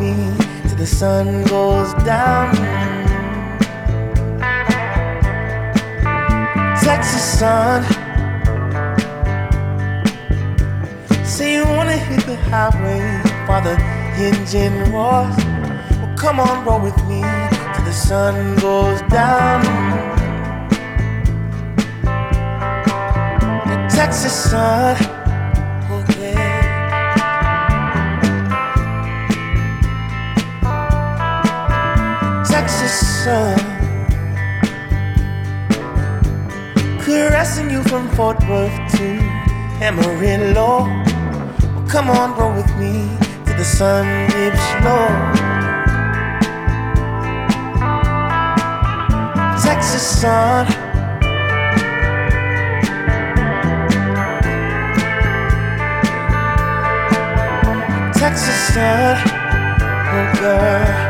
me till the sun goes down. Texas sun. Say you wanna hit the highway while the engine roars. Well, come on, roll with me till the sun goes down. The Texas sun. Sun. Caressing you from Fort Worth to Amarillo. Well, come on, roll with me till the sun dips low. Texas sun. Texas sun. Oh, girl.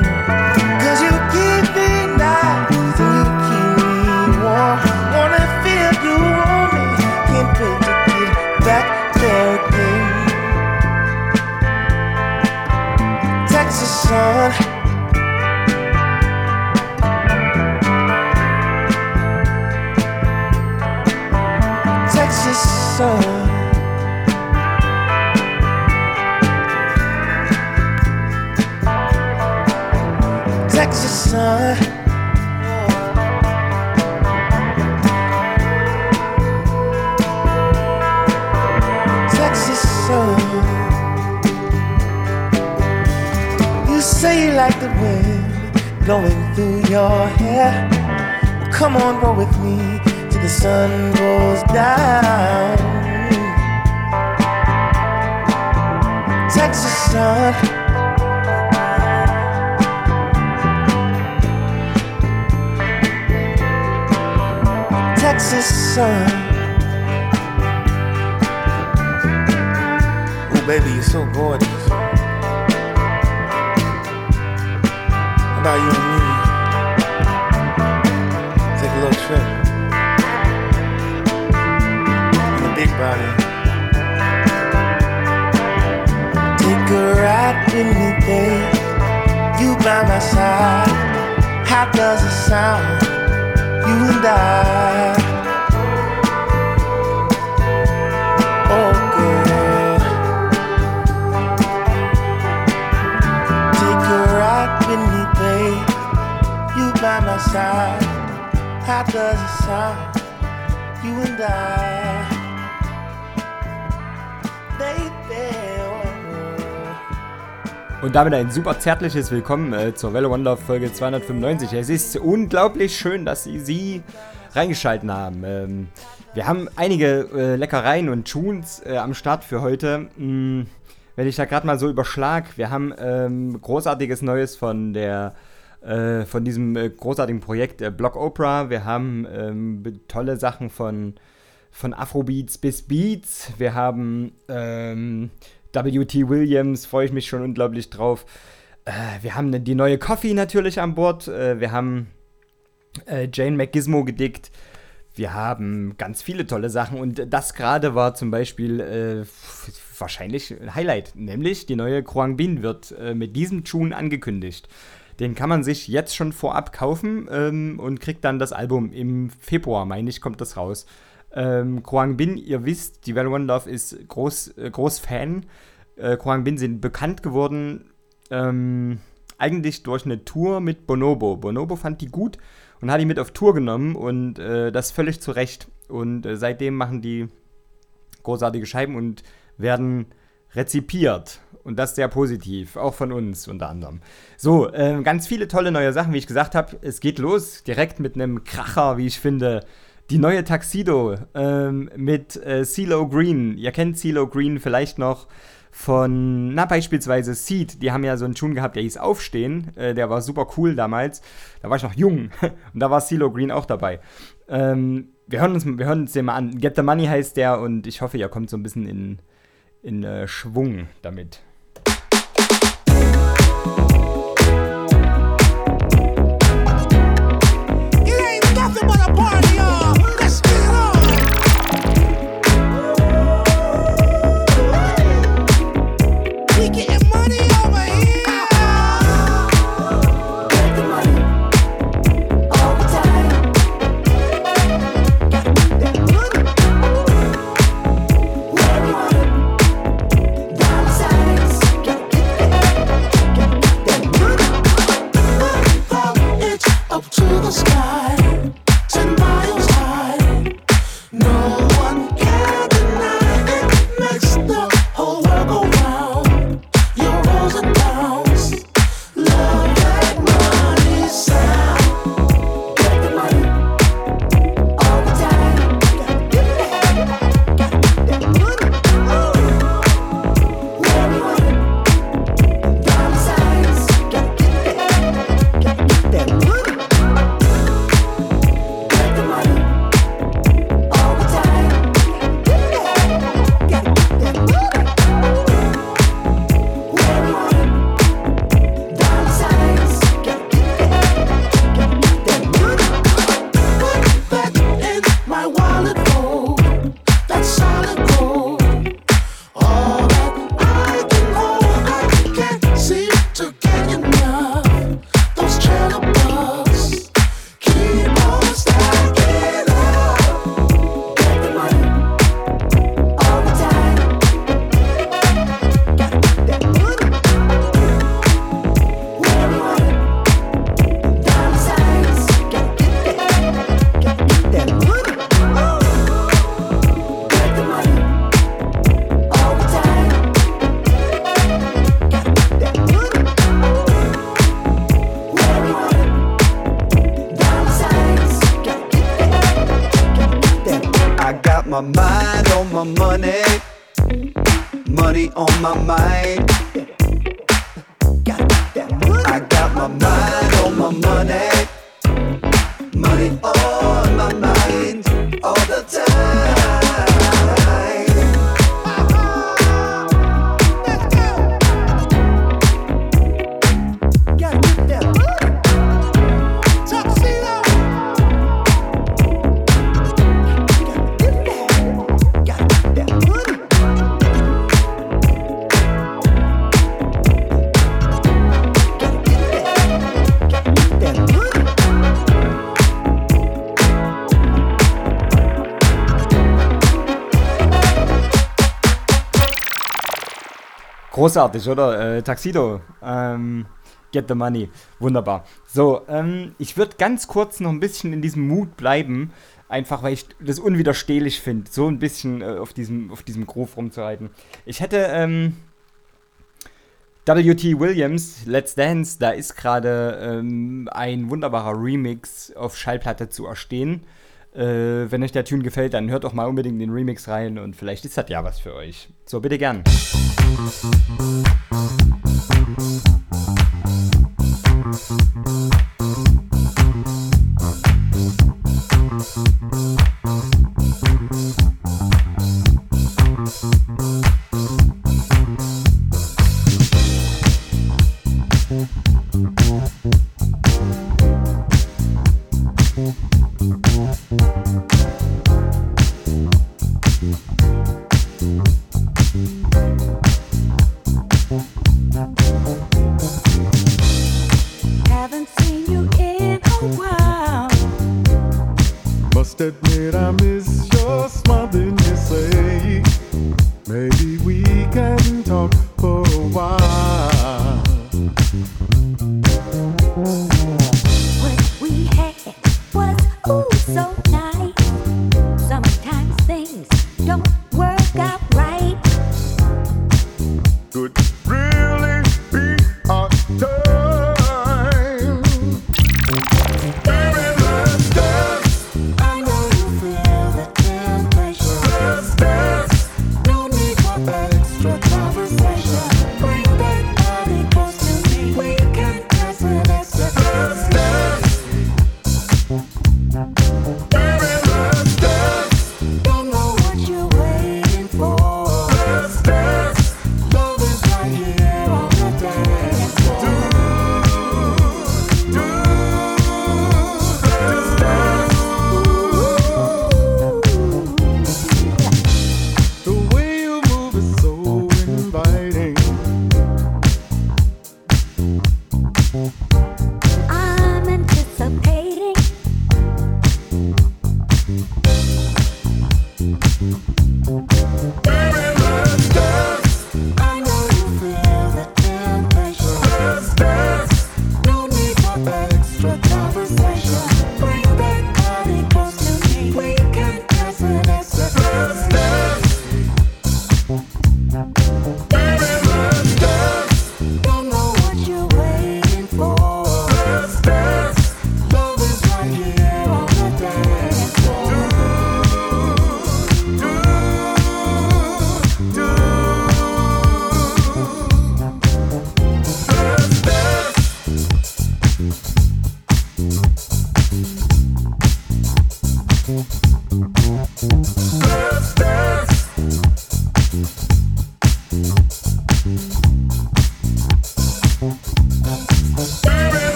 so gorgeous. How about you Und damit ein super zärtliches Willkommen äh, zur Welle Love Folge 295. Es ist unglaublich schön, dass Sie sie reingeschalten haben. Ähm, wir haben einige äh, Leckereien und Tunes äh, am Start für heute. Hm, wenn ich da gerade mal so überschlag, wir haben ähm, großartiges Neues von der äh, von diesem äh, großartigen Projekt äh, Block Opera. Wir haben ähm, tolle Sachen von von Afrobeats bis Beats. Wir haben ähm, W.T. Williams, freue ich mich schon unglaublich drauf. Äh, wir haben die neue Coffee natürlich an Bord. Äh, wir haben äh, Jane McGizmo gedickt. Wir haben ganz viele tolle Sachen und das gerade war zum Beispiel äh, wahrscheinlich ein Highlight, nämlich die neue Kruang Bin wird äh, mit diesem Tune angekündigt. Den kann man sich jetzt schon vorab kaufen ähm, und kriegt dann das Album im Februar, meine ich, kommt das raus. Ähm, Kruang Bin, ihr wisst, die Well One Love ist groß, äh, groß Fan. Äh, Kruang Bin sind bekannt geworden ähm, eigentlich durch eine Tour mit Bonobo. Bonobo fand die gut und hat die mit auf Tour genommen und äh, das völlig zu Recht. Und äh, seitdem machen die großartige Scheiben und werden rezipiert. Und das sehr positiv, auch von uns unter anderem. So, ähm, ganz viele tolle neue Sachen, wie ich gesagt habe. Es geht los direkt mit einem Kracher, wie ich finde. Die neue Taxido ähm, mit äh, CeeLo Green. Ihr kennt CeeLo Green vielleicht noch von, na, beispielsweise Seed. Die haben ja so einen Tune gehabt, der hieß Aufstehen. Äh, der war super cool damals. Da war ich noch jung. Und da war CeeLo Green auch dabei. Ähm, wir hören uns, wir hören uns den mal an. Get the Money heißt der und ich hoffe, ihr kommt so ein bisschen in, in äh, Schwung damit. Großartig, oder? Äh, Taxido. Ähm, get the money. Wunderbar. So, ähm, ich würde ganz kurz noch ein bisschen in diesem Mut bleiben. Einfach weil ich das unwiderstehlich finde, so ein bisschen äh, auf, diesem, auf diesem Groove rumzuhalten. Ich hätte ähm, W.T. Williams, Let's Dance, da ist gerade ähm, ein wunderbarer Remix auf Schallplatte zu erstehen. Äh, wenn euch der Tune gefällt, dann hört doch mal unbedingt den Remix rein und vielleicht ist das ja was für euch. So, bitte gern. Thank you.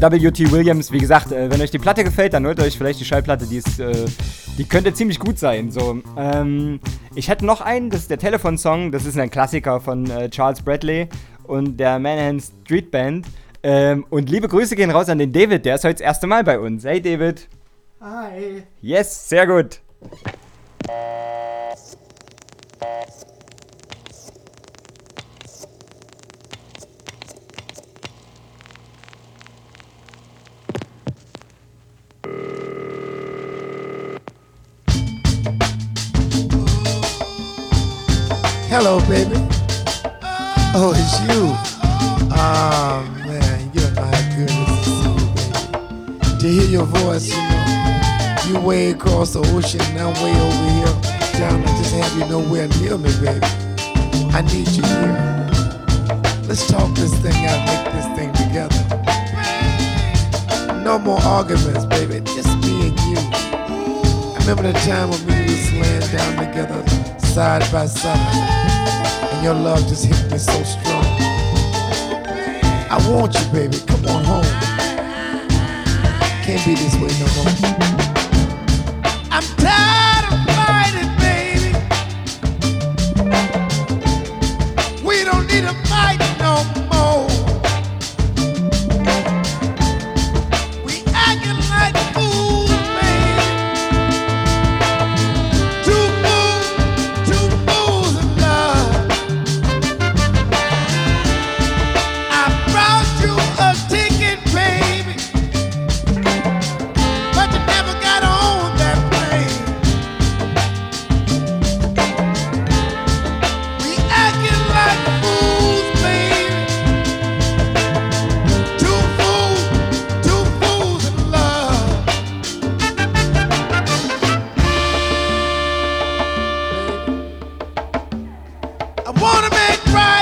W.T. Williams, wie gesagt, äh, wenn euch die Platte gefällt, dann holt euch vielleicht die Schallplatte, die, ist, äh, die könnte ziemlich gut sein. So, ähm, ich hätte noch einen, das ist der Telefon-Song, das ist ein Klassiker von äh, Charles Bradley und der Manhattan Street Band. Ähm, und liebe Grüße gehen raus an den David, der ist heute das erste Mal bei uns. Hey David. Hi. Yes, sehr gut. Hello, baby. Oh, it's you. Oh, man, you don't know how good it is to hear your voice, you know, you way across the ocean, and I'm way over here. Down, I just have you nowhere near me, baby. I need you here. Let's talk this thing out, make this thing together. No more arguments, baby, just me and you. I remember the time when we was down together, side by side and your love just hit me so strong. I want you, baby. Come on home. Can't be this way no more. Wanna make right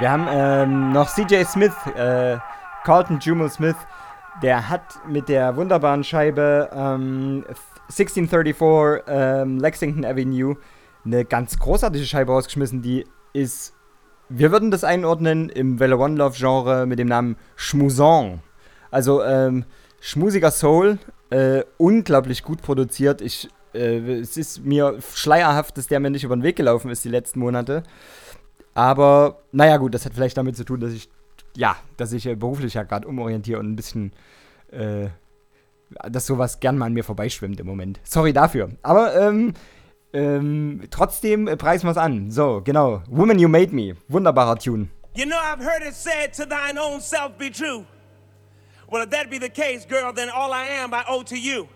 wir haben ähm, noch CJ Smith, äh, Carlton Jumal Smith. Der hat mit der wunderbaren Scheibe ähm, 1634 ähm, Lexington Avenue eine ganz großartige Scheibe rausgeschmissen. Die ist, wir würden das einordnen im Velo One Love Genre mit dem Namen Schmusong. Also ähm, schmusiger Soul, äh, unglaublich gut produziert. Ich, äh, es ist mir schleierhaft, dass der mir nicht über den Weg gelaufen ist die letzten Monate. Aber naja gut, das hat vielleicht damit zu tun, dass ich ja, dass ich äh, beruflich ja gerade umorientiere und ein bisschen äh, dass sowas gern mal an mir vorbeischwimmt im Moment. Sorry dafür. Aber ähm, ähm, trotzdem äh, preisen wir es an. So, genau. Woman You Made Me. Wunderbarer Tune. You know, I've heard it said to thine own self be true. Well, if that be the case, girl, then all I am I owe to you.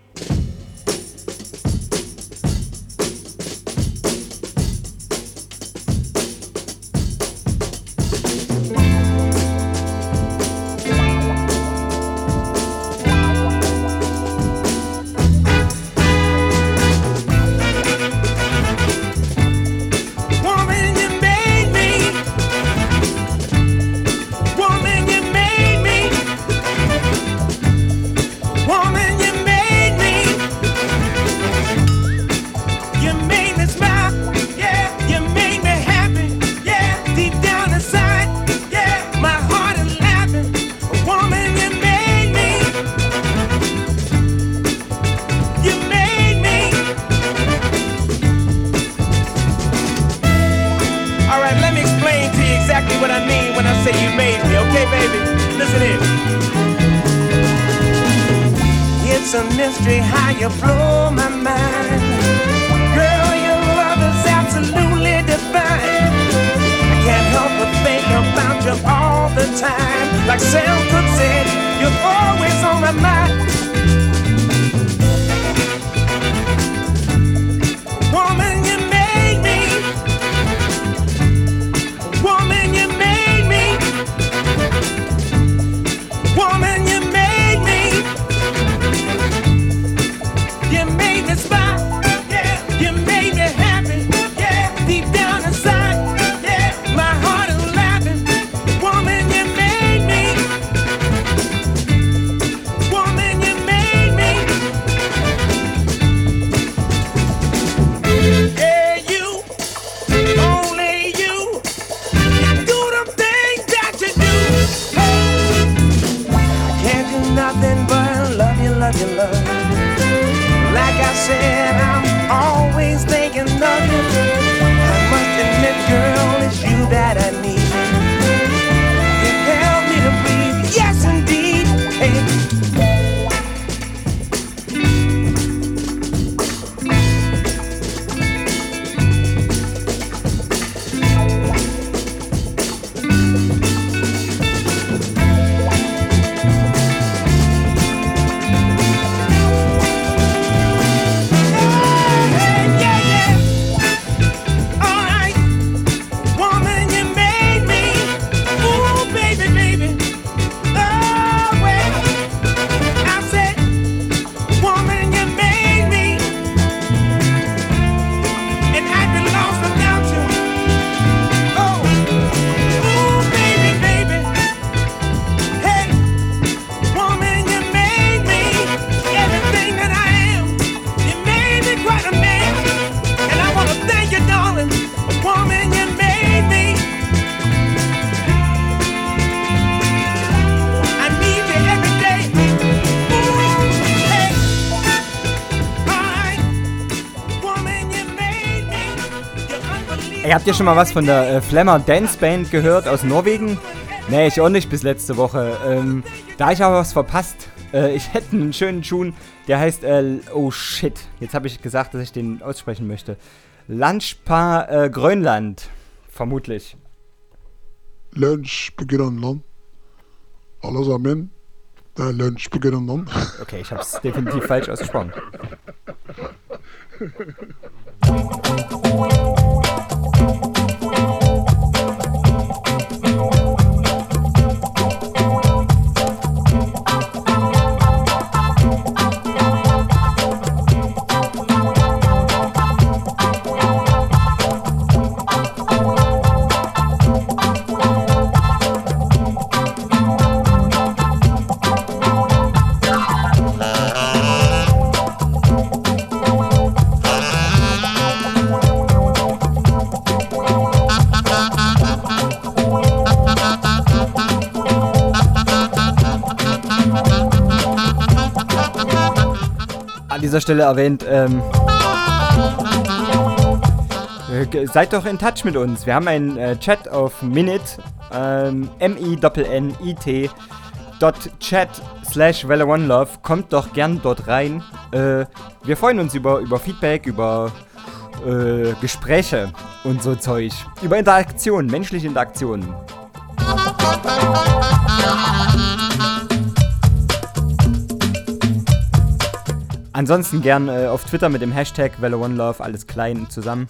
Habt ihr schon mal was von der äh, Flammer Dance Band gehört aus Norwegen? Nee, ich auch nicht bis letzte Woche. Ähm, da ich aber was verpasst. Äh, ich hätte einen schönen Tune, der heißt, äh, oh shit, jetzt habe ich gesagt, dass ich den aussprechen möchte. Lunchpa äh, Grönland, vermutlich. Lunsj på Grønland. Alle sammen. Det er lunsj på Grønland. Okay, ich habe es definitiv falsch ausgesprochen. dieser Stelle erwähnt, ähm, äh, seid doch in Touch mit uns. Wir haben einen äh, Chat auf Minute, ähm, M-I-N-N-I-T chat slash Love. Kommt doch gern dort rein. Äh, wir freuen uns über, über Feedback, über äh, Gespräche und so Zeug. Über Interaktion, menschliche Interaktionen. Ansonsten gern äh, auf Twitter mit dem Hashtag Welle One Love, alles klein zusammen.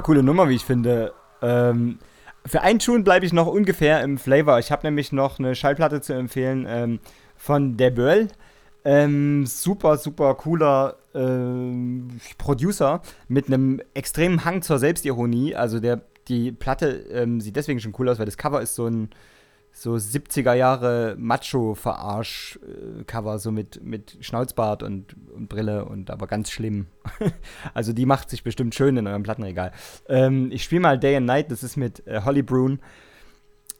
Super coole Nummer, wie ich finde. Ähm, für einen Tune bleibe ich noch ungefähr im Flavor. Ich habe nämlich noch eine Schallplatte zu empfehlen ähm, von Der Böll. Ähm, super, super cooler ähm, Producer mit einem extremen Hang zur Selbstironie. Also der, die Platte ähm, sieht deswegen schon cool aus, weil das Cover ist so ein so 70er Jahre Macho-Verarsch-Cover, so mit, mit Schnauzbart und, und Brille und aber ganz schlimm. also die macht sich bestimmt schön in eurem Plattenregal. Ähm, ich spiele mal Day and Night, das ist mit äh, Holly Brune.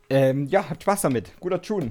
Ähm, ja, habt Spaß damit. Guter Tune.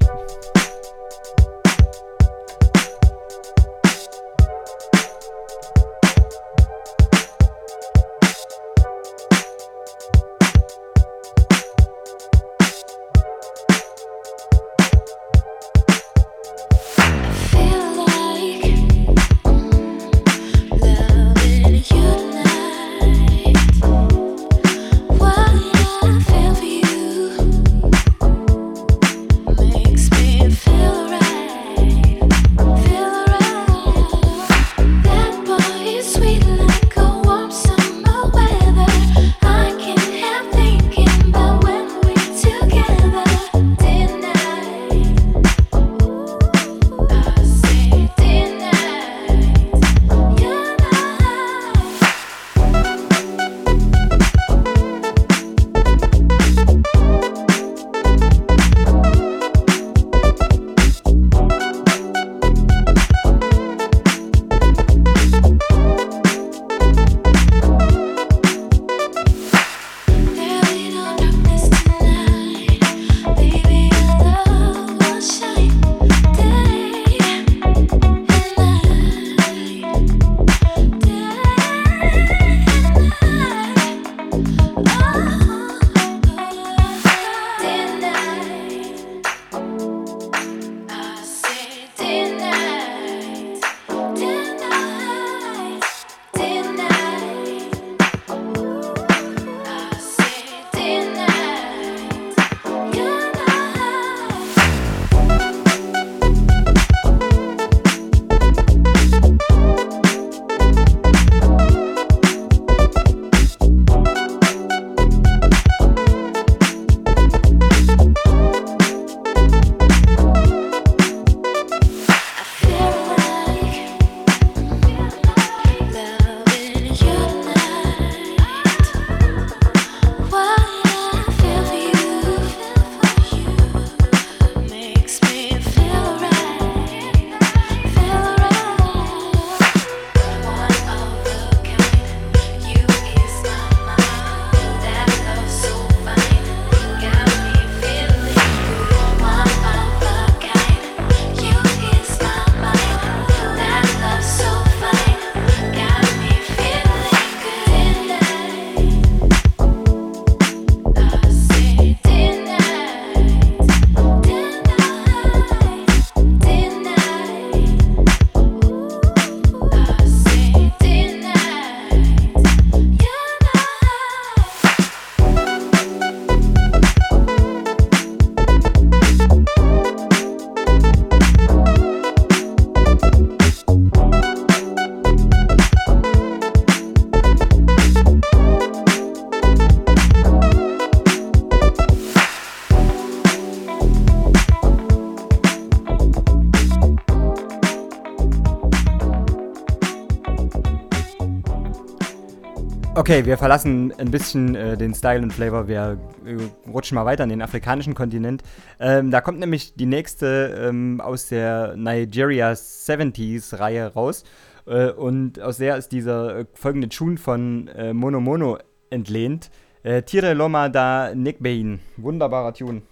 Okay, wir verlassen ein bisschen äh, den Style und Flavor. Wir äh, rutschen mal weiter in den afrikanischen Kontinent. Ähm, da kommt nämlich die nächste ähm, aus der Nigeria 70s Reihe raus. Äh, und aus der ist dieser äh, folgende Tune von äh, Mono Mono entlehnt. Äh, Tire Loma da Nikbein. Wunderbarer Tune.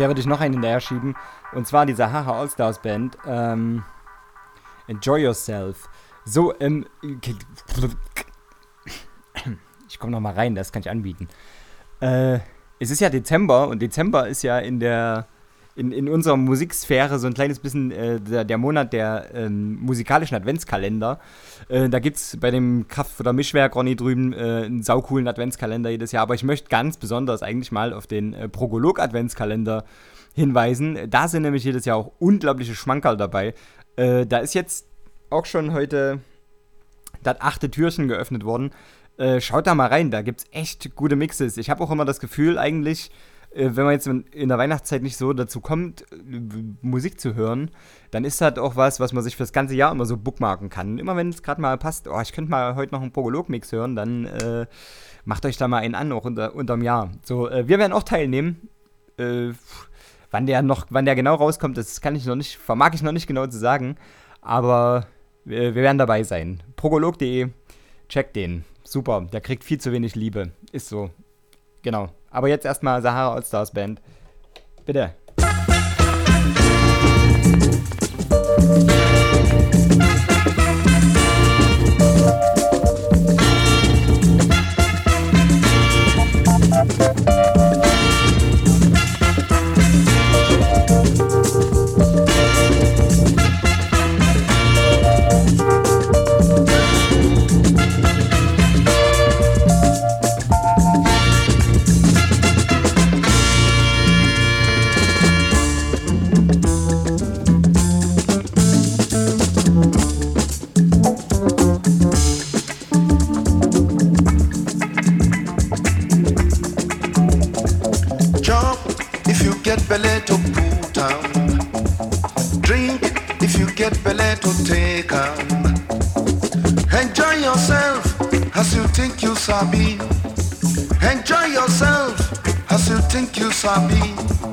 Der würde ich noch einen hinterher schieben. Und zwar diese Haha All-Stars Band. Ähm, Enjoy Yourself. So, ähm. Ich komme noch mal rein, das kann ich anbieten. Äh, es ist ja Dezember und Dezember ist ja in der. In, in unserer Musiksphäre so ein kleines bisschen äh, der, der Monat der ähm, musikalischen Adventskalender. Äh, da gibt es bei dem Kraft- oder Mischwerk Ronny drüben äh, einen saucoolen Adventskalender jedes Jahr. Aber ich möchte ganz besonders eigentlich mal auf den äh, Progolog-Adventskalender hinweisen. Da sind nämlich jedes Jahr auch unglaubliche Schmankerl dabei. Äh, da ist jetzt auch schon heute das achte Türchen geöffnet worden. Äh, schaut da mal rein, da gibt es echt gute Mixes. Ich habe auch immer das Gefühl, eigentlich, äh, wenn man jetzt in der Weihnachtszeit nicht so dazu kommt, äh, Musik zu hören, dann ist das auch was, was man sich für das ganze Jahr immer so bookmarken kann. Immer wenn es gerade mal passt, oh, ich könnte mal heute noch einen Prolog-Mix hören, dann äh, macht euch da mal einen an, auch unter, unterm Jahr. So, äh, wir werden auch teilnehmen. Äh, wann der noch, wann der genau rauskommt, das kann ich noch nicht, vermag ich noch nicht genau zu sagen. Aber wir werden dabei sein. Progolog.de, check den. Super, der kriegt viel zu wenig Liebe. Ist so. Genau. Aber jetzt erstmal Sahara Allstars Band. Bitte. Musik sabi. Enjoy yourself as you think you sabi.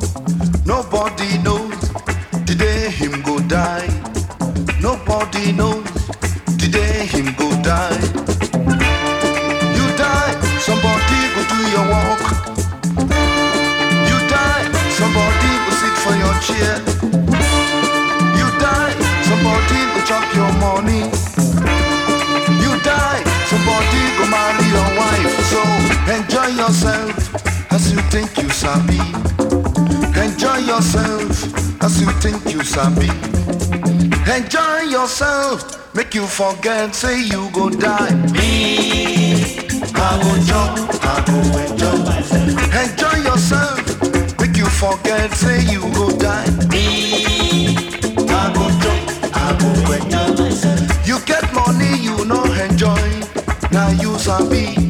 yourself, make you forget, say you go die. Me, I go jump, I go enjoy. myself. Enjoy yourself, make you forget, say you go die. Me, I go jump, I go enjoy. You get money, you know enjoy. Now you sabi.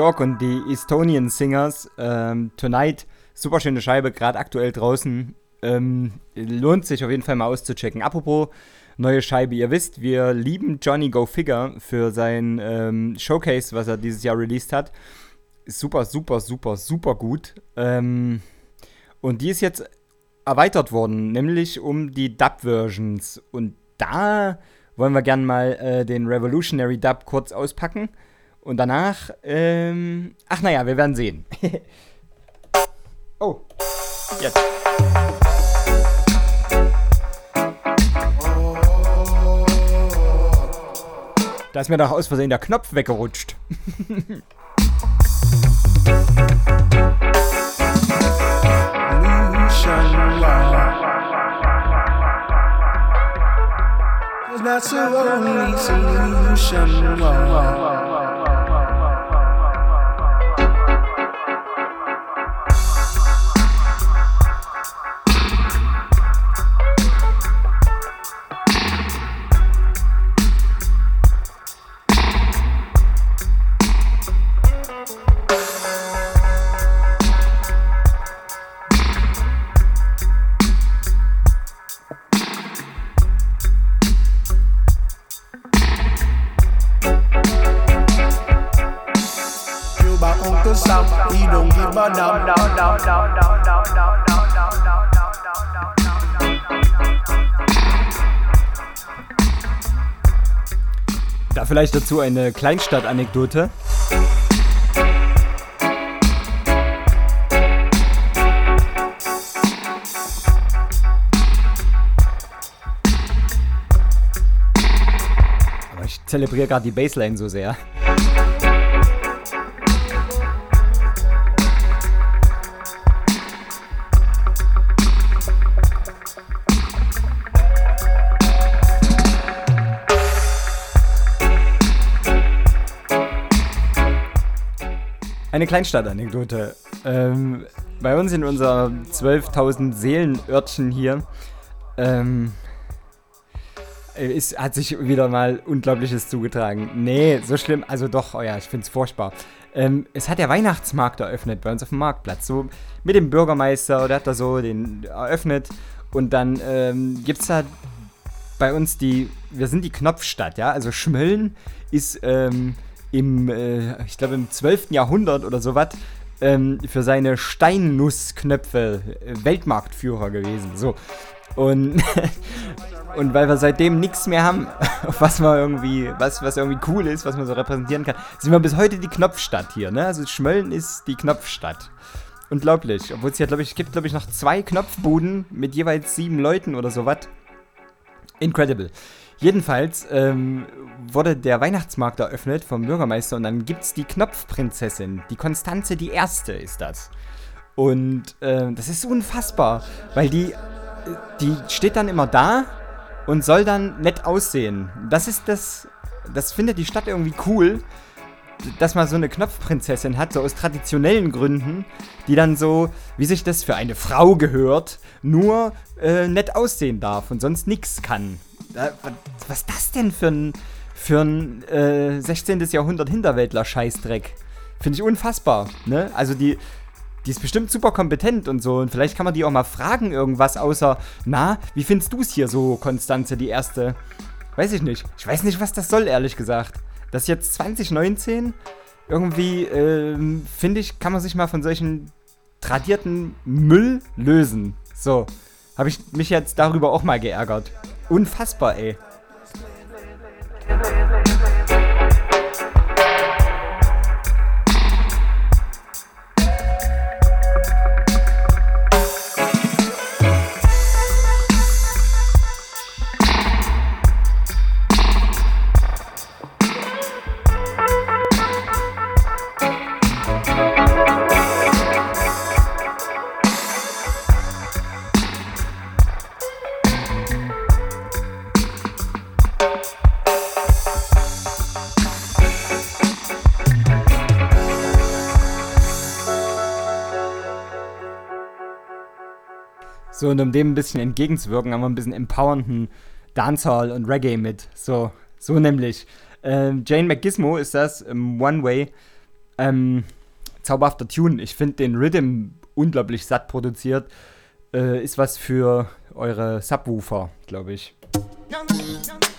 York und die Estonian Singers. Ähm, Tonight, super schöne Scheibe, gerade aktuell draußen. Ähm, lohnt sich auf jeden Fall mal auszuchecken. Apropos neue Scheibe, ihr wisst, wir lieben Johnny Go Figure für sein ähm, Showcase, was er dieses Jahr released hat. Super, super, super, super gut. Ähm, und die ist jetzt erweitert worden, nämlich um die Dub-Versions. Und da wollen wir gern mal äh, den Revolutionary Dub kurz auspacken. Und danach, ähm, ach naja, wir werden sehen. oh, jetzt. Da ist mir doch aus Versehen der Knopf weggerutscht. That's the only solution. Don't give a damn. Da vielleicht dazu eine Kleinstadt-Anekdote. Ich zelebriere gerade die Bassline so sehr. Eine Kleinstadt-Anekdote. Ähm, bei uns in unser 12.000 Seelenörtchen hier ähm, ist, hat sich wieder mal Unglaubliches zugetragen. Nee, so schlimm, also doch, oh ja, ich finde es furchtbar. Ähm, es hat der Weihnachtsmarkt eröffnet bei uns auf dem Marktplatz. So mit dem Bürgermeister, der hat da so den eröffnet. Und dann ähm, gibt es da bei uns die, wir sind die Knopfstadt, ja. Also Schmölln ist ähm, im, äh, ich glaube im 12. Jahrhundert oder sowas, ähm, für seine Steinnussknöpfe äh, Weltmarktführer gewesen. So. Und, und weil wir seitdem nichts mehr haben, was man irgendwie, was, was irgendwie cool ist, was man so repräsentieren kann, sind wir bis heute die Knopfstadt hier, ne? Also Schmölln ist die Knopfstadt. Unglaublich. Obwohl es ja, glaube ich, gibt, glaube ich, noch zwei Knopfbuden mit jeweils sieben Leuten oder sowas. Incredible. Jedenfalls ähm, wurde der Weihnachtsmarkt eröffnet vom Bürgermeister und dann gibt's die Knopfprinzessin. Die Konstanze die Erste ist das. Und ähm, das ist unfassbar, weil die, äh, die steht dann immer da und soll dann nett aussehen. Das ist das, das findet die Stadt irgendwie cool, dass man so eine Knopfprinzessin hat, so aus traditionellen Gründen, die dann so, wie sich das für eine Frau gehört, nur äh, nett aussehen darf und sonst nichts kann. Wa- was ist das denn für ein, für ein äh, 16. Jahrhundert Hinterwäldler-Scheißdreck? Finde ich unfassbar, ne? Also die, die ist bestimmt super kompetent und so. Und vielleicht kann man die auch mal fragen, irgendwas, außer, na, wie findest du es hier so, Konstanze, die erste? Weiß ich nicht. Ich weiß nicht, was das soll, ehrlich gesagt. Das ist jetzt 2019. Irgendwie, ähm, finde ich, kann man sich mal von solchen tradierten Müll lösen. So. Habe ich mich jetzt darüber auch mal geärgert. Unfassbar, ey. So, und um dem ein bisschen entgegenzuwirken, haben wir ein bisschen empowernden Dancehall und Reggae mit. So, so nämlich. Ähm, Jane McGismo ist das, ähm, One Way. Ähm, zauberhafter Tune. Ich finde den Rhythm unglaublich satt produziert. Äh, ist was für eure Subwoofer, glaube ich. Young, young.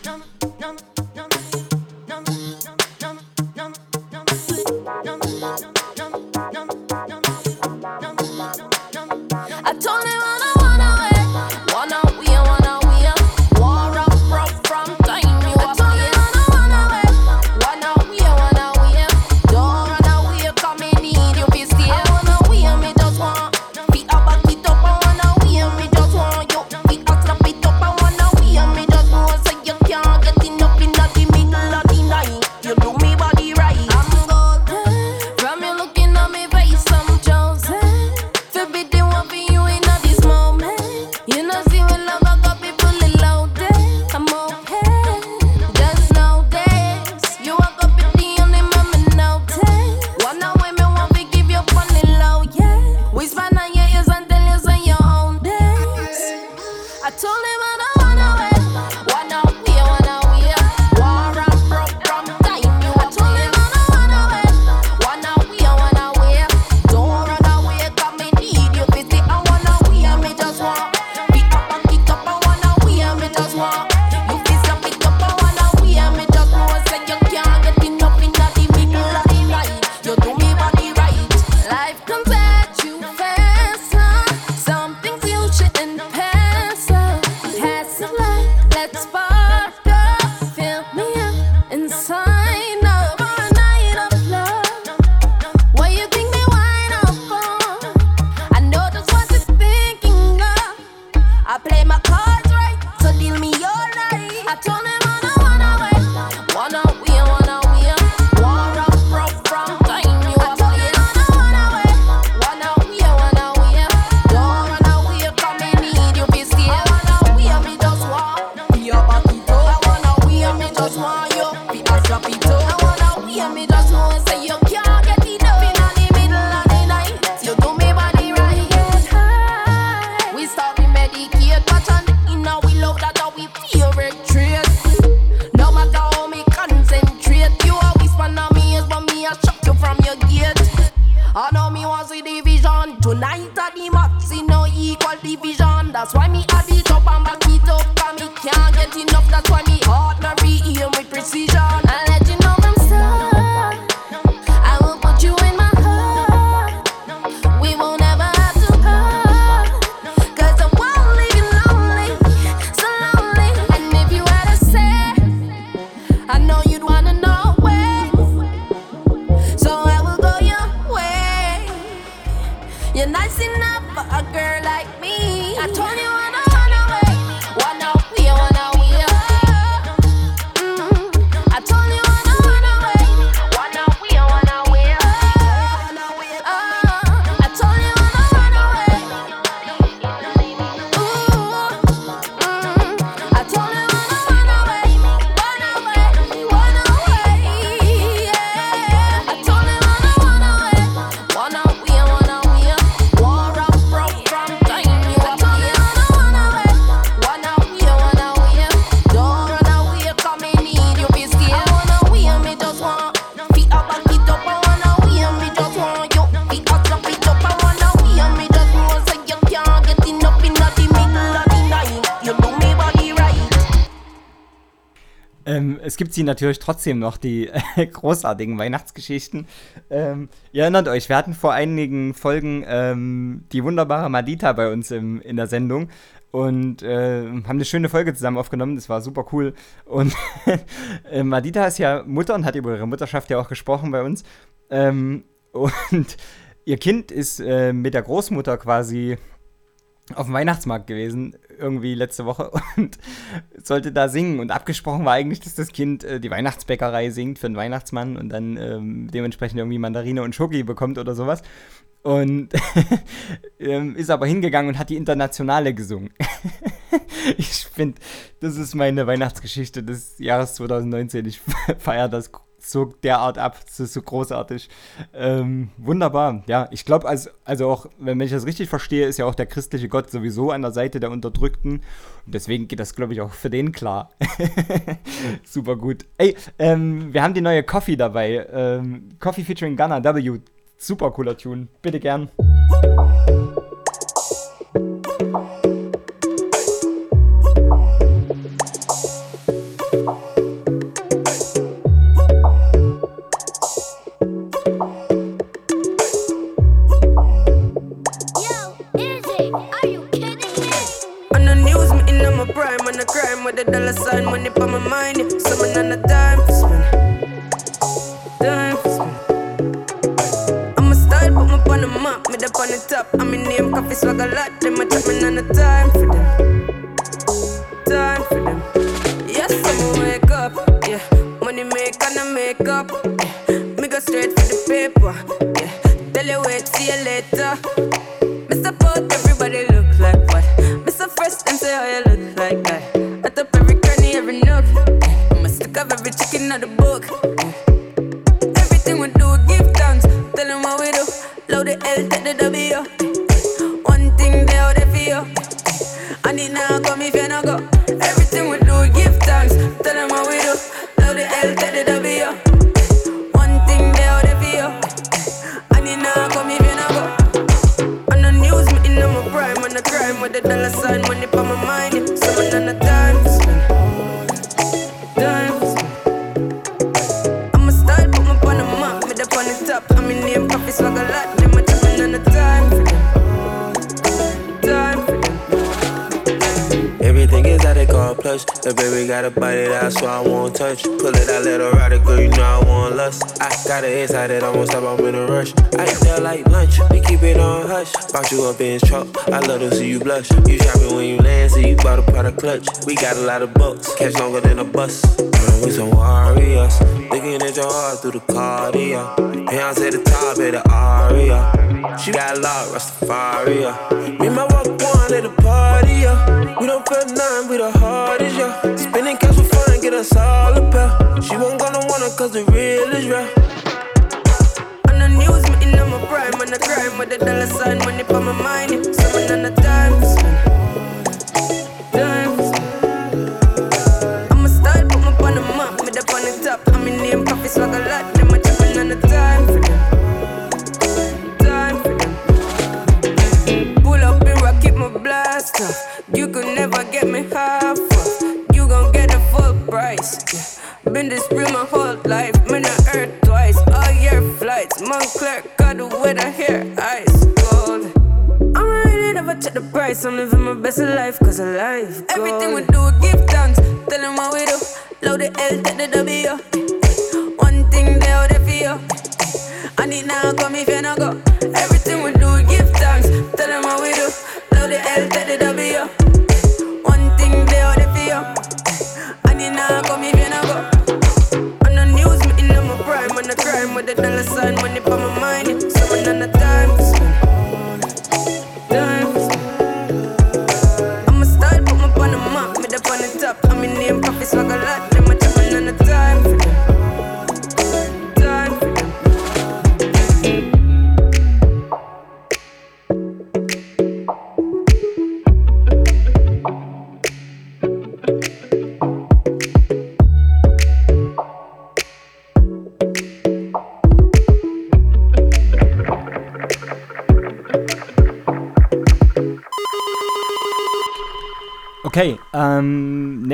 gibt sie natürlich trotzdem noch, die großartigen Weihnachtsgeschichten. Ähm, ihr erinnert euch, wir hatten vor einigen Folgen ähm, die wunderbare Madita bei uns im, in der Sendung und äh, haben eine schöne Folge zusammen aufgenommen. Das war super cool. Und äh, Madita ist ja Mutter und hat über ihre Mutterschaft ja auch gesprochen bei uns. Ähm, und ihr Kind ist äh, mit der Großmutter quasi auf dem Weihnachtsmarkt gewesen, irgendwie letzte Woche und sollte da singen. Und abgesprochen war eigentlich, dass das Kind äh, die Weihnachtsbäckerei singt für den Weihnachtsmann und dann ähm, dementsprechend irgendwie Mandarine und Schoki bekommt oder sowas. Und ähm, ist aber hingegangen und hat die Internationale gesungen. ich finde, das ist meine Weihnachtsgeschichte des Jahres 2019. Ich feiere das so derart ab. Das ist so großartig. Ähm, wunderbar. Ja, ich glaube, also, also auch, wenn ich das richtig verstehe, ist ja auch der christliche Gott sowieso an der Seite der Unterdrückten. Und deswegen geht das, glaube ich, auch für den klar. Super gut. Ey, ähm, wir haben die neue Coffee dabei. Ähm, Coffee featuring Gunner W. Super cooler Tune. Bitte gern. The crime with the dollar sign, money on my mind. Someone on the time for spend. Time for spend. I'm a style, put me on the map, me up on the top. I'm in name, coffee swag a lot. Them a chat me on the time for them. Time for them. Yes, I'm wake up. Yeah, money make and I make up. Yeah, me go straight for the paper. Yeah, tell you wait, see you later. Mr. Pot, everybody touch. Pull it out, let her ride it, girl, you know I want lust. I got an inside that I won't stop, I'm in a rush. I eat that like lunch, we keep it on hush. Box you up in his truck, I love to see you blush. You shopping when you land, so you bought a of clutch. We got a lot of bucks, catch longer than a bus. Uh, we some warriors, looking at your heart through the cardio. Beyonce the top of the aria. She got a lot, Rastafari. Me and my walk one at the party, yeah. We don't feel nothing, we the hardest, yeah. Spending cash for us all a pair. She won't gonna want it cause the real is real. On the news, me in my prime, on the crime with the dollar sign, money on my mind. Someone on the for. Time price. I'm living my best life, cause I life. Everything we do, give thanks. Tell them what we do. Load the L, take the W. One thing they out there for you. I need now come if you not go.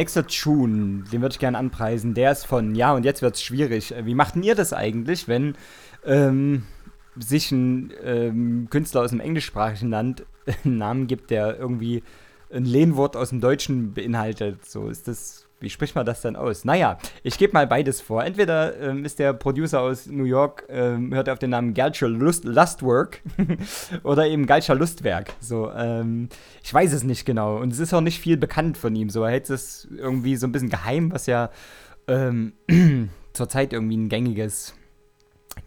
Nächster Tune, den würde ich gerne anpreisen. Der ist von, ja, und jetzt wird es schwierig. Äh, Wie macht denn ihr das eigentlich, wenn ähm, sich ein ähm, Künstler aus dem englischsprachigen Land einen Namen gibt, der irgendwie ein Lehnwort aus dem Deutschen beinhaltet? So ist das. Wie spricht man das dann aus? Naja, ich gebe mal beides vor. Entweder ähm, ist der Producer aus New York, ähm, hört auf den Namen Galcher Lust, Lustwork oder eben Galcher Lustwerk. So, ähm, ich weiß es nicht genau. Und es ist auch nicht viel bekannt von ihm. So, er hält es irgendwie so ein bisschen geheim, was ja ähm, zurzeit irgendwie ein gängiges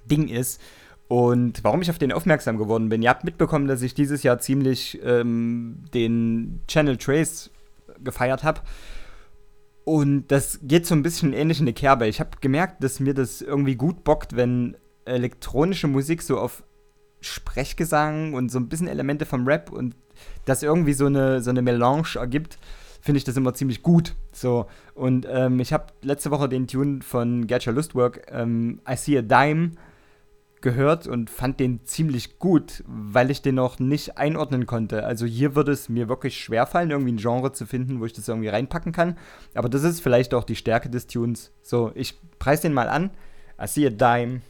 Ding ist. Und warum ich auf den aufmerksam geworden bin, ihr habt mitbekommen, dass ich dieses Jahr ziemlich ähm, den Channel Trace gefeiert habe. Und das geht so ein bisschen ähnlich in die Kerbe. Ich habe gemerkt, dass mir das irgendwie gut bockt, wenn elektronische Musik so auf Sprechgesang und so ein bisschen Elemente vom Rap und das irgendwie so eine, so eine Melange ergibt, finde ich das immer ziemlich gut. So. Und ähm, ich habe letzte Woche den Tune von Gatcha Lustwork, ähm, I See a Dime, gehört und fand den ziemlich gut, weil ich den noch nicht einordnen konnte. Also hier würde es mir wirklich schwer fallen, irgendwie ein Genre zu finden, wo ich das irgendwie reinpacken kann. Aber das ist vielleicht auch die Stärke des Tunes. So, ich preise den mal an. I see a dime.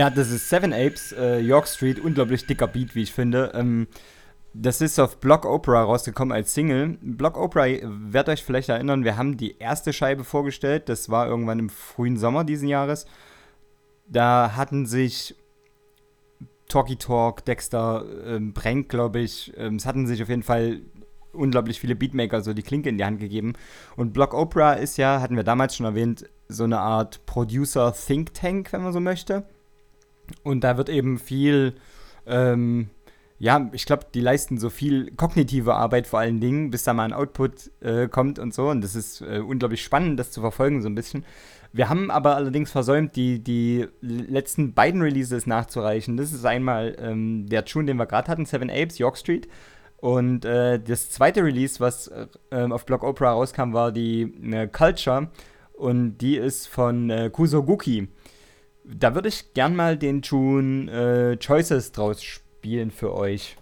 Ja, das ist Seven Apes, äh, York Street, unglaublich dicker Beat, wie ich finde. Ähm, das ist auf Block Opera rausgekommen als Single. Block Opera, werdet euch vielleicht erinnern, wir haben die erste Scheibe vorgestellt. Das war irgendwann im frühen Sommer diesen Jahres. Da hatten sich Talkie Talk, Dexter, ähm, Bränk, glaube ich, ähm, es hatten sich auf jeden Fall unglaublich viele Beatmaker so die Klinke in die Hand gegeben. Und Block Opera ist ja, hatten wir damals schon erwähnt, so eine Art Producer Think Tank, wenn man so möchte. Und da wird eben viel, ähm, ja, ich glaube, die leisten so viel kognitive Arbeit vor allen Dingen, bis da mal ein Output äh, kommt und so. Und das ist äh, unglaublich spannend, das zu verfolgen, so ein bisschen. Wir haben aber allerdings versäumt, die, die letzten beiden Releases nachzureichen. Das ist einmal ähm, der Tune, den wir gerade hatten, Seven Apes, York Street. Und äh, das zweite Release, was äh, ähm, auf Block Opera rauskam, war die äh, Culture. Und die ist von äh, Kusoguki. Da würde ich gern mal den Tune äh, Choices draus spielen für euch.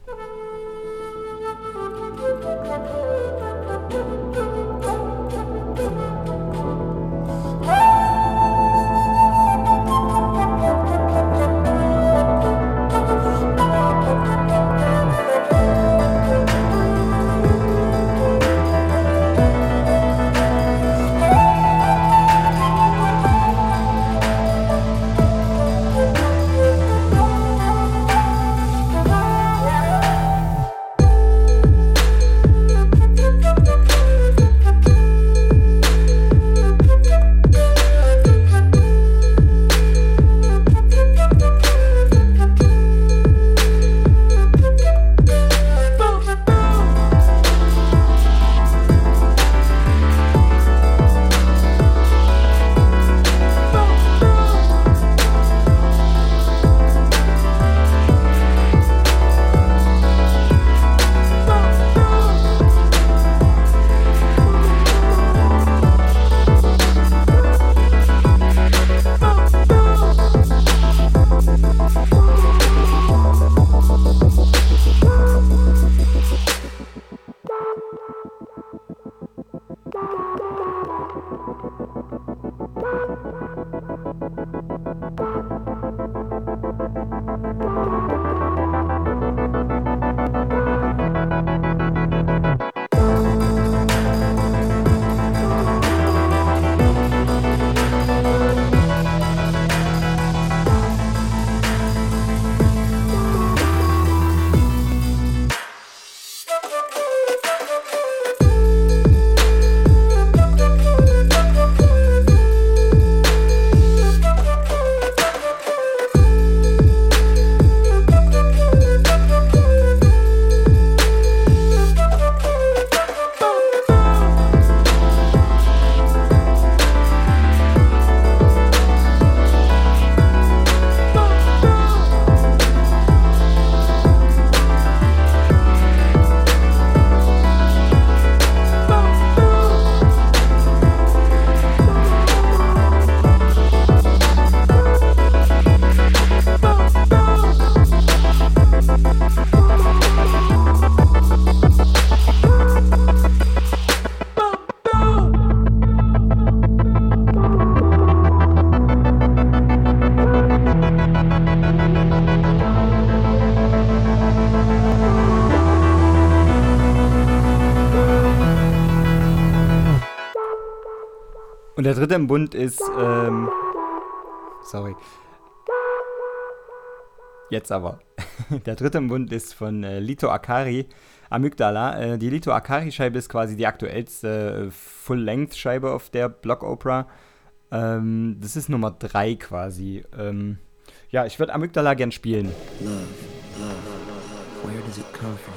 Der dritte im Bund ist, ähm, sorry. Jetzt aber. Der dritte im Bund ist von äh, Lito Akari, Amygdala. Äh, die Lito Akari-Scheibe ist quasi die aktuellste äh, Full-Length-Scheibe auf der Block Opera. Ähm, das ist Nummer 3 quasi. Ähm, ja, ich würde Amygdala gern spielen. Love, love, where does it come from?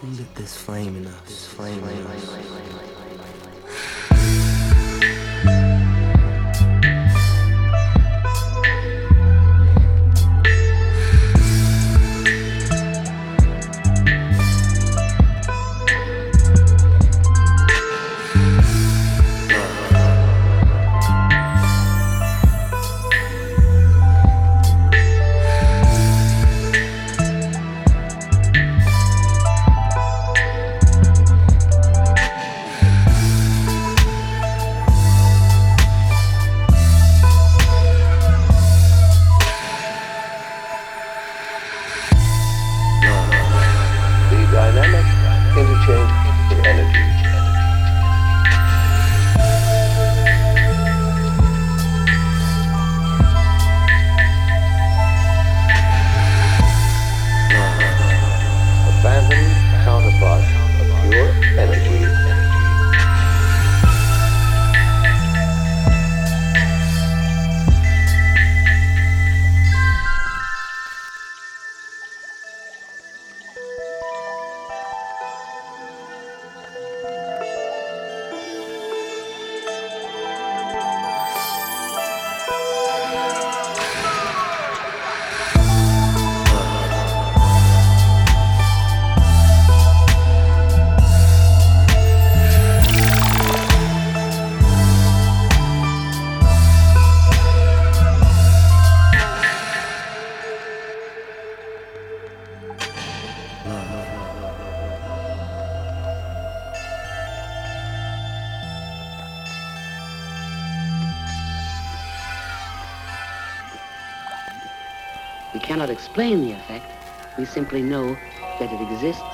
Who lit this flame in us? Flame in. We simply know that it exists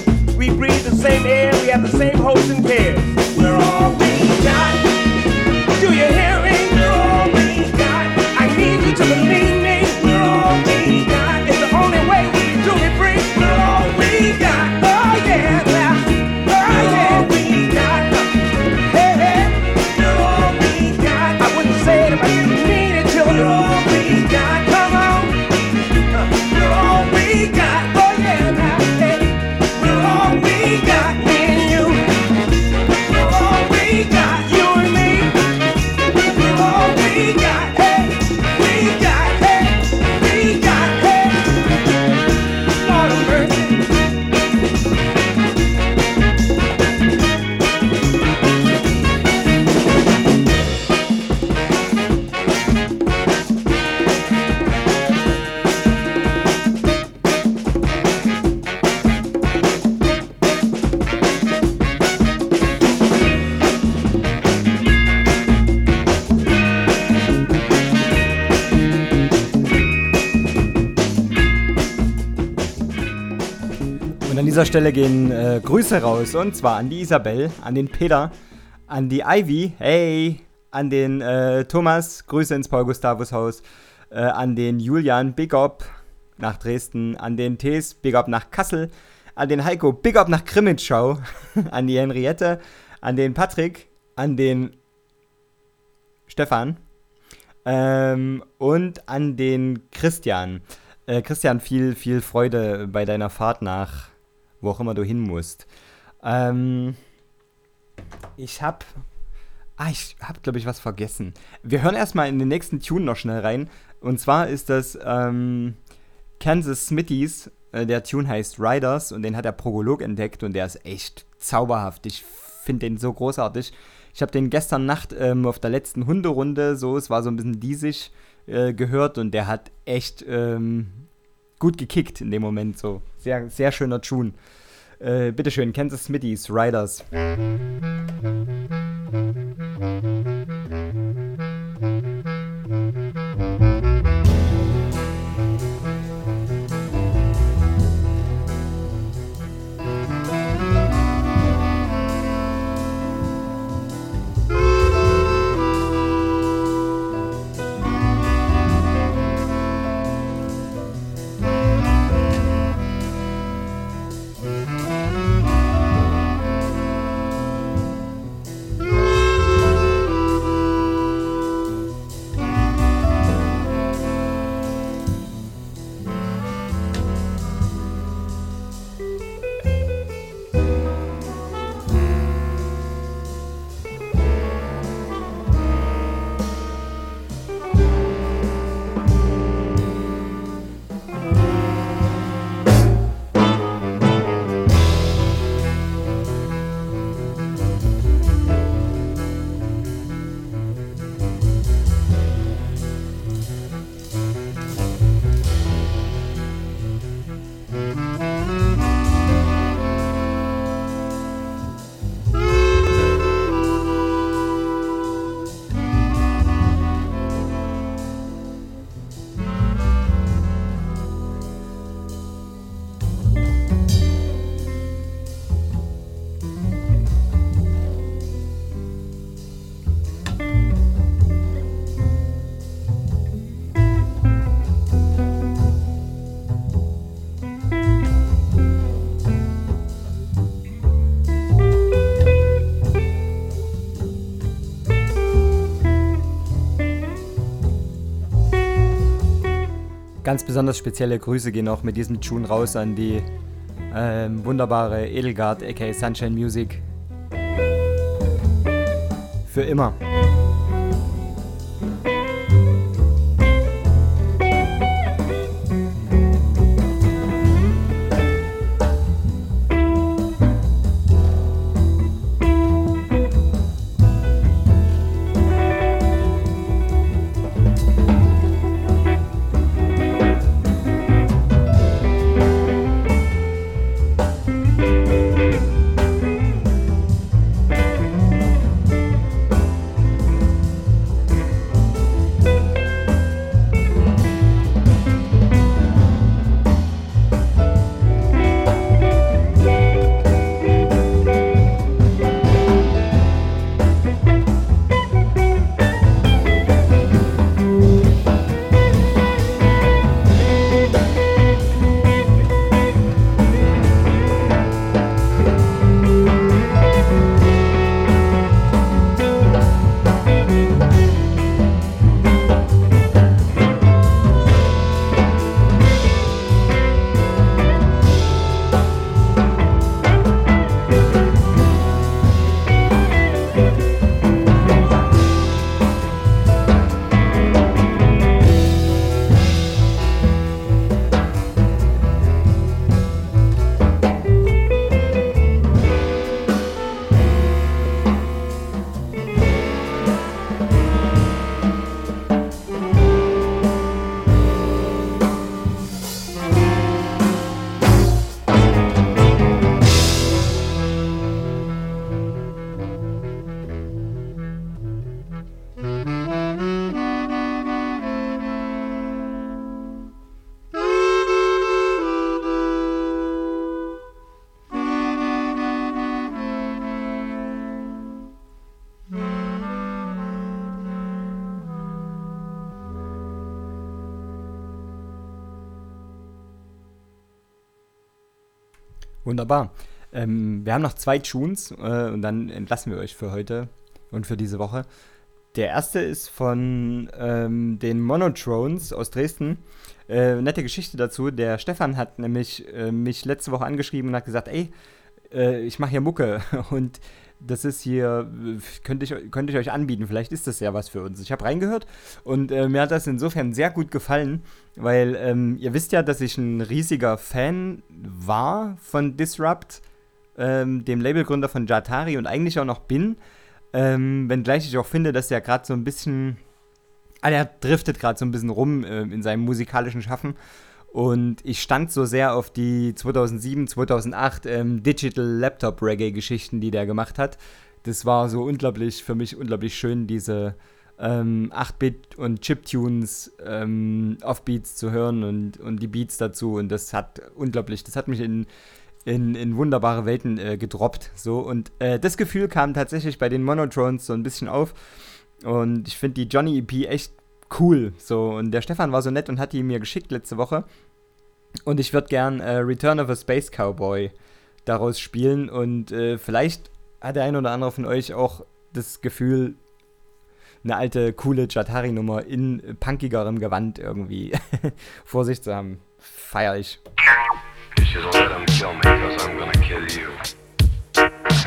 Stelle gehen äh, Grüße raus. Und zwar an die Isabel, an den Peter, an die Ivy, hey, an den äh, Thomas, Grüße ins Paul Gustavus Haus, äh, an den Julian, Big Up nach Dresden, an den Tees, Big Up nach Kassel, an den Heiko, Big Up nach Krimitschau, an die Henriette, an den Patrick, an den Stefan ähm, und an den Christian. Äh, Christian, viel, viel Freude bei deiner Fahrt nach, wo auch immer du hin musst. Ähm, ich hab. Ah, ich hab, glaube ich, was vergessen. Wir hören erstmal in den nächsten Tune noch schnell rein. Und zwar ist das ähm, Kansas Smithies. Äh, der Tune heißt Riders und den hat der Prolog entdeckt und der ist echt zauberhaft. Ich finde den so großartig. Ich habe den gestern Nacht ähm, auf der letzten Hunderunde, so, es war so ein bisschen diesig, äh, gehört und der hat echt ähm, gut gekickt in dem Moment. So, sehr, sehr schöner Tune. Äh, bitteschön, Kansas Smithies, Riders. Ganz besonders spezielle Grüße gehen auch mit diesem Tune raus an die ähm, wunderbare Edelgard, aka Sunshine Music. Für immer. Wunderbar. Ähm, wir haben noch zwei Tunes äh, und dann entlassen wir euch für heute und für diese Woche. Der erste ist von ähm, den Monotrones aus Dresden. Äh, nette Geschichte dazu. Der Stefan hat nämlich äh, mich letzte Woche angeschrieben und hat gesagt, ey, äh, ich mache hier Mucke und das ist hier, äh, könnte ich, könnte ich euch anbieten, vielleicht ist das ja was für uns. Ich habe reingehört und äh, mir hat das insofern sehr gut gefallen, weil ähm, ihr wisst ja, dass ich ein riesiger Fan war von Disrupt, ähm, dem Labelgründer von Jatari und eigentlich auch noch bin, ähm, wenngleich ich auch finde, dass er gerade so ein bisschen, ah, der driftet gerade so ein bisschen rum äh, in seinem musikalischen Schaffen. Und ich stand so sehr auf die 2007, 2008 ähm, Digital Laptop Reggae Geschichten, die der gemacht hat. Das war so unglaublich, für mich unglaublich schön, diese ähm, 8-Bit und Chiptunes, ähm, Offbeats zu hören und, und die Beats dazu. Und das hat unglaublich, das hat mich in, in, in wunderbare Welten äh, gedroppt. So. Und äh, das Gefühl kam tatsächlich bei den Monotrones so ein bisschen auf. Und ich finde die Johnny EP echt cool. So, und der Stefan war so nett und hat die mir geschickt letzte Woche. Und ich würde gern äh, Return of a Space Cowboy daraus spielen. Und äh, vielleicht hat der ein oder andere von euch auch das Gefühl, eine alte, coole Jatari-Nummer in punkigerem Gewand irgendwie vor sich zu haben. Feier ich.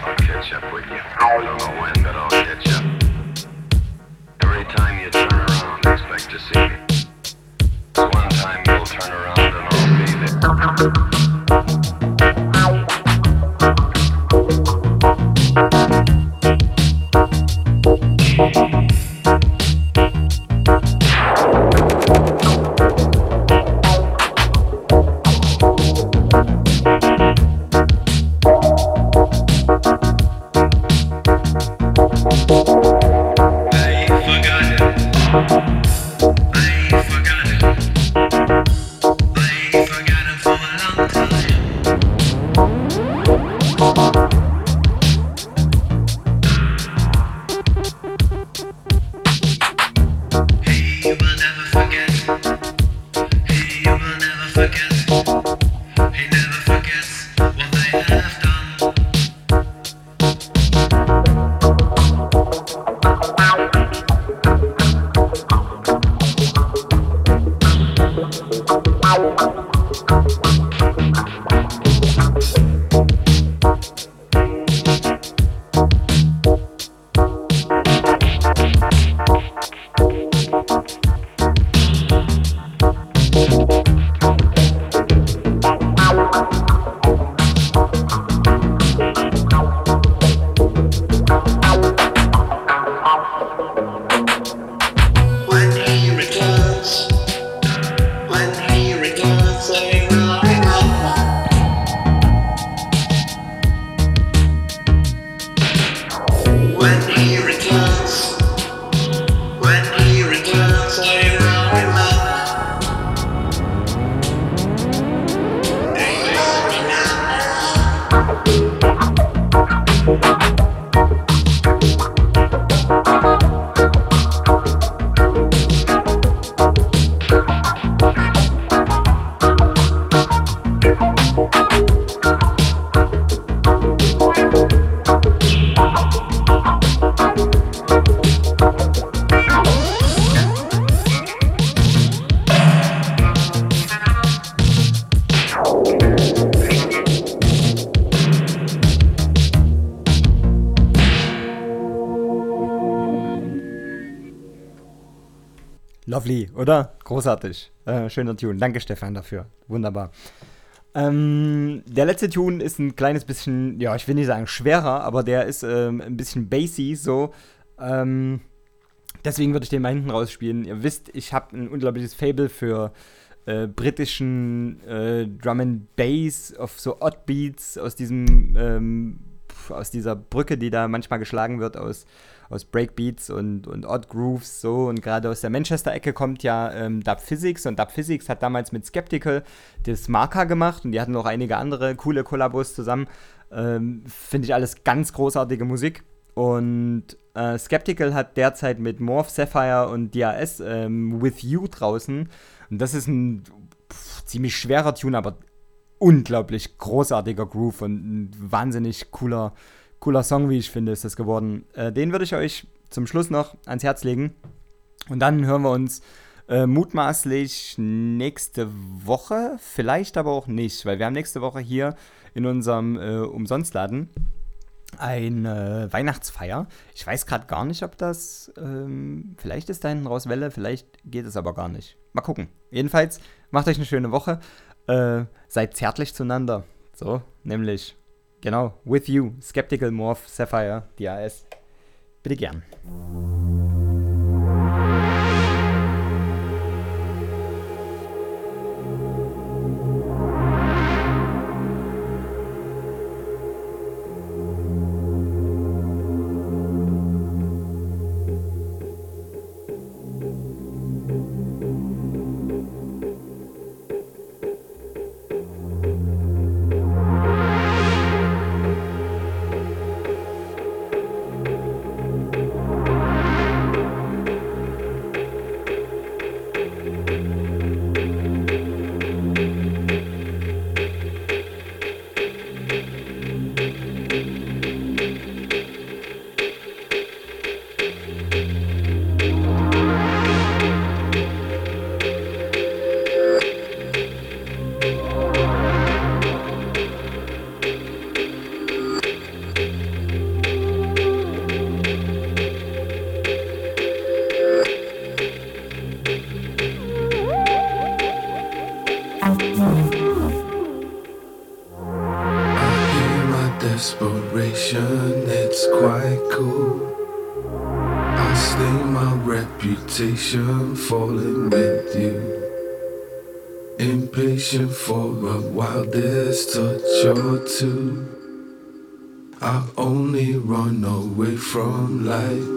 I'll catch up with you. I don't know when, but I'll catch up. Every time you turn around, expect to see one time you'll turn around and I'll be there. Hey, you will never. Oder? Großartig. Äh, schöner Tune. Danke, Stefan, dafür. Wunderbar. Ähm, der letzte Tune ist ein kleines bisschen, ja, ich will nicht sagen schwerer, aber der ist ähm, ein bisschen bassy, so. Ähm, deswegen würde ich den mal hinten rausspielen. Ihr wisst, ich habe ein unglaubliches Fable für äh, britischen äh, Drum and Bass auf so Odd Beats aus diesem ähm, aus dieser Brücke, die da manchmal geschlagen wird aus aus Breakbeats und, und Odd Grooves so. Und gerade aus der Manchester-Ecke kommt ja ähm, Dub Physics. Und Dub Physics hat damals mit Skeptical das Marker gemacht. Und die hatten noch einige andere coole Kollabos zusammen. Ähm, Finde ich alles ganz großartige Musik. Und äh, Skeptical hat derzeit mit Morph, Sapphire und DAS ähm, With You draußen. Und das ist ein pff, ziemlich schwerer Tune, aber unglaublich großartiger Groove und ein wahnsinnig cooler, cooler Song, wie ich finde, ist das geworden. Äh, den würde ich euch zum Schluss noch ans Herz legen. Und dann hören wir uns äh, mutmaßlich nächste Woche, vielleicht aber auch nicht, weil wir haben nächste Woche hier in unserem äh, Umsonstladen eine Weihnachtsfeier. Ich weiß gerade gar nicht, ob das, ähm, vielleicht ist da hinten raus Welle, vielleicht geht es aber gar nicht. Mal gucken. Jedenfalls, macht euch eine schöne Woche. Äh, seid zärtlich zueinander. So, nämlich, genau, with you, Skeptical Morph Sapphire, DAS. Bitte gern. Light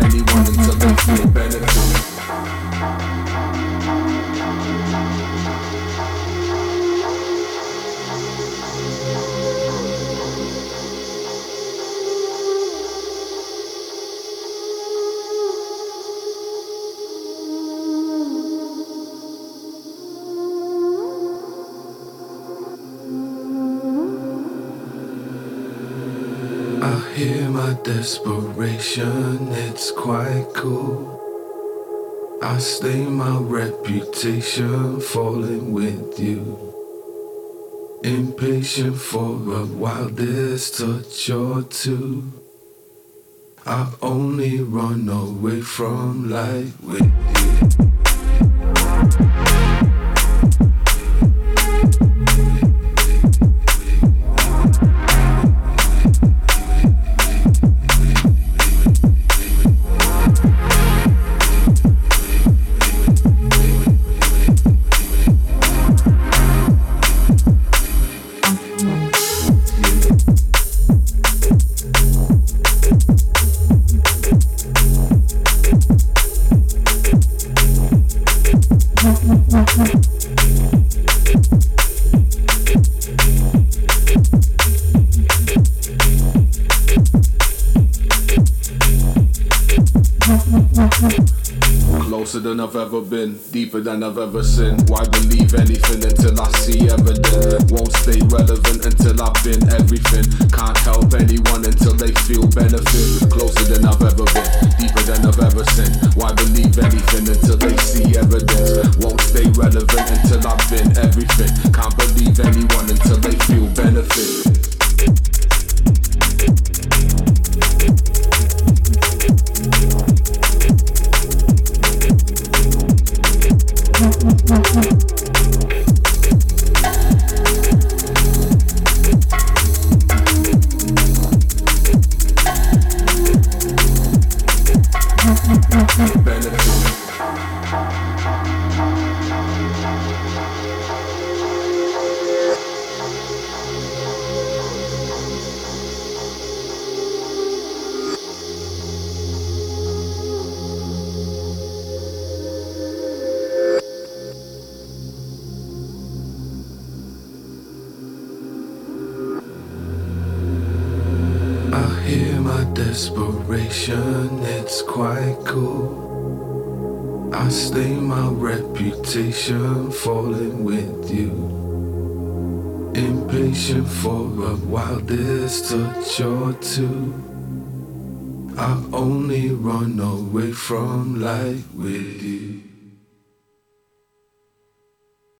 anyone desperation, it's quite cool. I stain my reputation falling with you. Impatient for a wildest touch or two. I only run away from light with you.